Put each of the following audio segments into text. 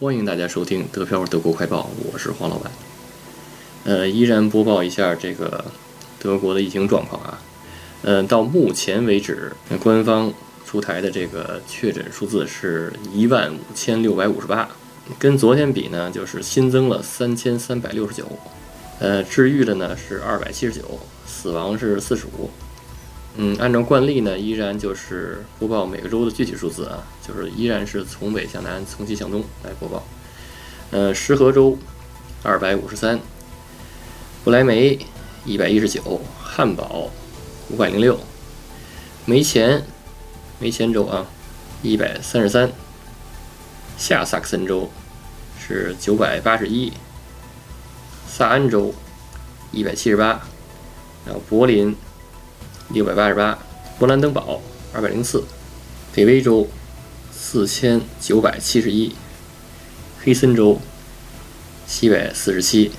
欢迎大家收听德漂德国快报，我是黄老板。呃，依然播报一下这个德国的疫情状况啊。嗯，到目前为止，官方出台的这个确诊数字是一万五千六百五十八，跟昨天比呢，就是新增了三千三百六十九。呃，治愈的呢是二百七十九，死亡是四十五。嗯，按照惯例呢，依然就是播报每个州的具体数字啊，就是依然是从北向南，从西向东来播报。呃，石河州二百五十三，不来梅一百一十九，汉堡五百零六，梅前梅前州啊一百三十三，下萨克森州是九百八十一，萨安州一百七十八，然后柏林。六百八十八，勃兰登堡二百零四，北威州四千九百七十一，黑森州七百四十七，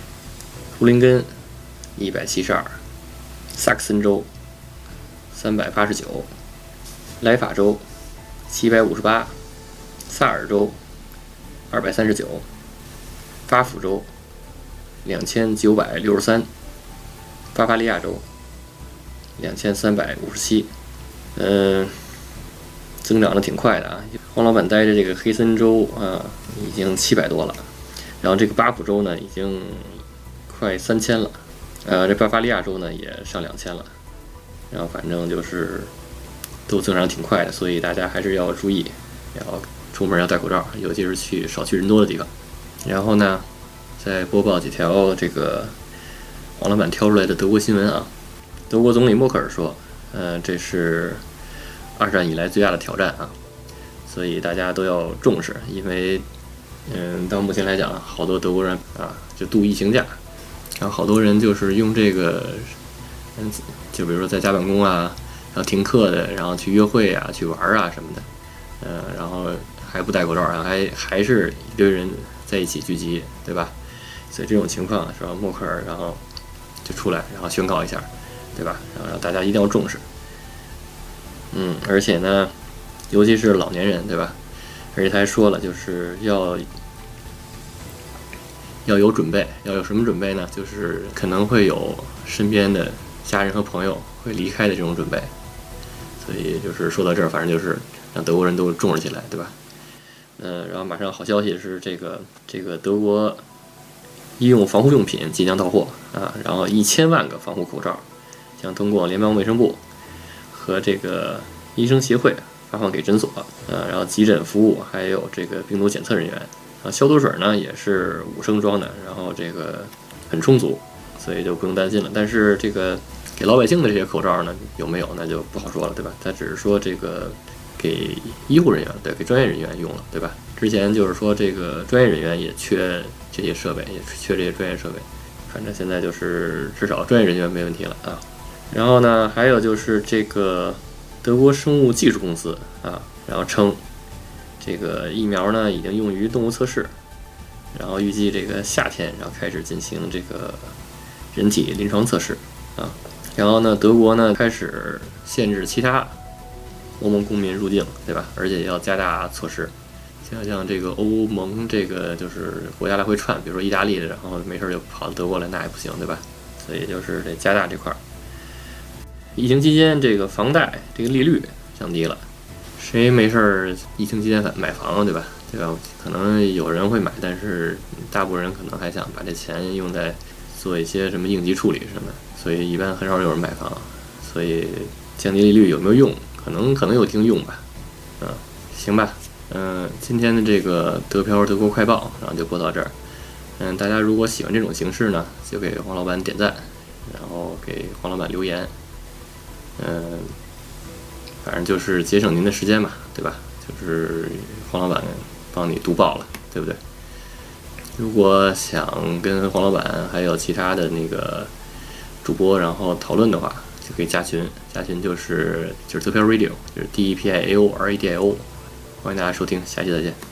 图林根一百七十二，萨克森州三百八十九，莱法州七百五十八，萨尔州二百三十九，巴甫州两千九百六十三，巴伐利亚州。两千三百五十七，嗯，增长的挺快的啊。黄老板待着这个黑森州啊，已经七百多了，然后这个巴普州呢，已经快三千了，呃，这巴伐利亚州呢也上两千了，然后反正就是都增长挺快的，所以大家还是要注意，要出门要戴口罩，尤其是去少去人多的地方。然后呢，再播报几条这个黄老板挑出来的德国新闻啊。德国总理默克尔说：“呃，这是二战以来最大的挑战啊，所以大家都要重视。因为，嗯，到目前来讲，好多德国人啊，就度疫情假，然后好多人就是用这个，嗯，就比如说在家办公啊，然后停课的，然后去约会啊，去玩啊什么的，嗯，然后还不戴口罩，然后还还是一堆人在一起聚集，对吧？所以这种情况是吧？默克尔然后就出来，然后宣告一下。”对吧？然后大家一定要重视，嗯，而且呢，尤其是老年人，对吧？而且他还说了，就是要要有准备，要有什么准备呢？就是可能会有身边的家人和朋友会离开的这种准备。所以就是说到这儿，反正就是让德国人都重视起来，对吧？嗯，然后马上好消息是，这个这个德国医用防护用品即将到货啊，然后一千万个防护口罩。将通过联邦卫生部和这个医生协会发放给诊所，呃，然后急诊服务还有这个病毒检测人员，啊，消毒水呢也是五升装的，然后这个很充足，所以就不用担心了。但是这个给老百姓的这些口罩呢有没有，那就不好说了，对吧？他只是说这个给医护人员，对，给专业人员用了，对吧？之前就是说这个专业人员也缺这些设备，也缺这些专业设备，反正现在就是至少专业人员没问题了啊。然后呢，还有就是这个德国生物技术公司啊，然后称这个疫苗呢已经用于动物测试，然后预计这个夏天然后开始进行这个人体临床测试啊。然后呢，德国呢开始限制其他欧盟公民入境，对吧？而且要加大措施，像像这个欧盟这个就是国家来回串，比如说意大利的，然后没事就跑到德国来，那也不行，对吧？所以就是得加大这块儿。疫情期间，这个房贷这个利率降低了，谁没事儿疫情期间买买房，对吧？对吧？可能有人会买，但是大部分人可能还想把这钱用在做一些什么应急处理什么，所以一般很少有人买房。所以降低利率有没有用？可能可能有一定用吧。嗯，行吧。嗯，今天的这个德漂德国快报，然后就播到这儿。嗯，大家如果喜欢这种形式呢，就给黄老板点赞，然后给黄老板留言。嗯，反正就是节省您的时间嘛，对吧？就是黄老板帮你读报了，对不对？如果想跟黄老板还有其他的那个主播然后讨论的话，就可以加群，加群就是就是特票 radio，就是 D E P I A O R A D I O，欢迎大家收听，下期再见。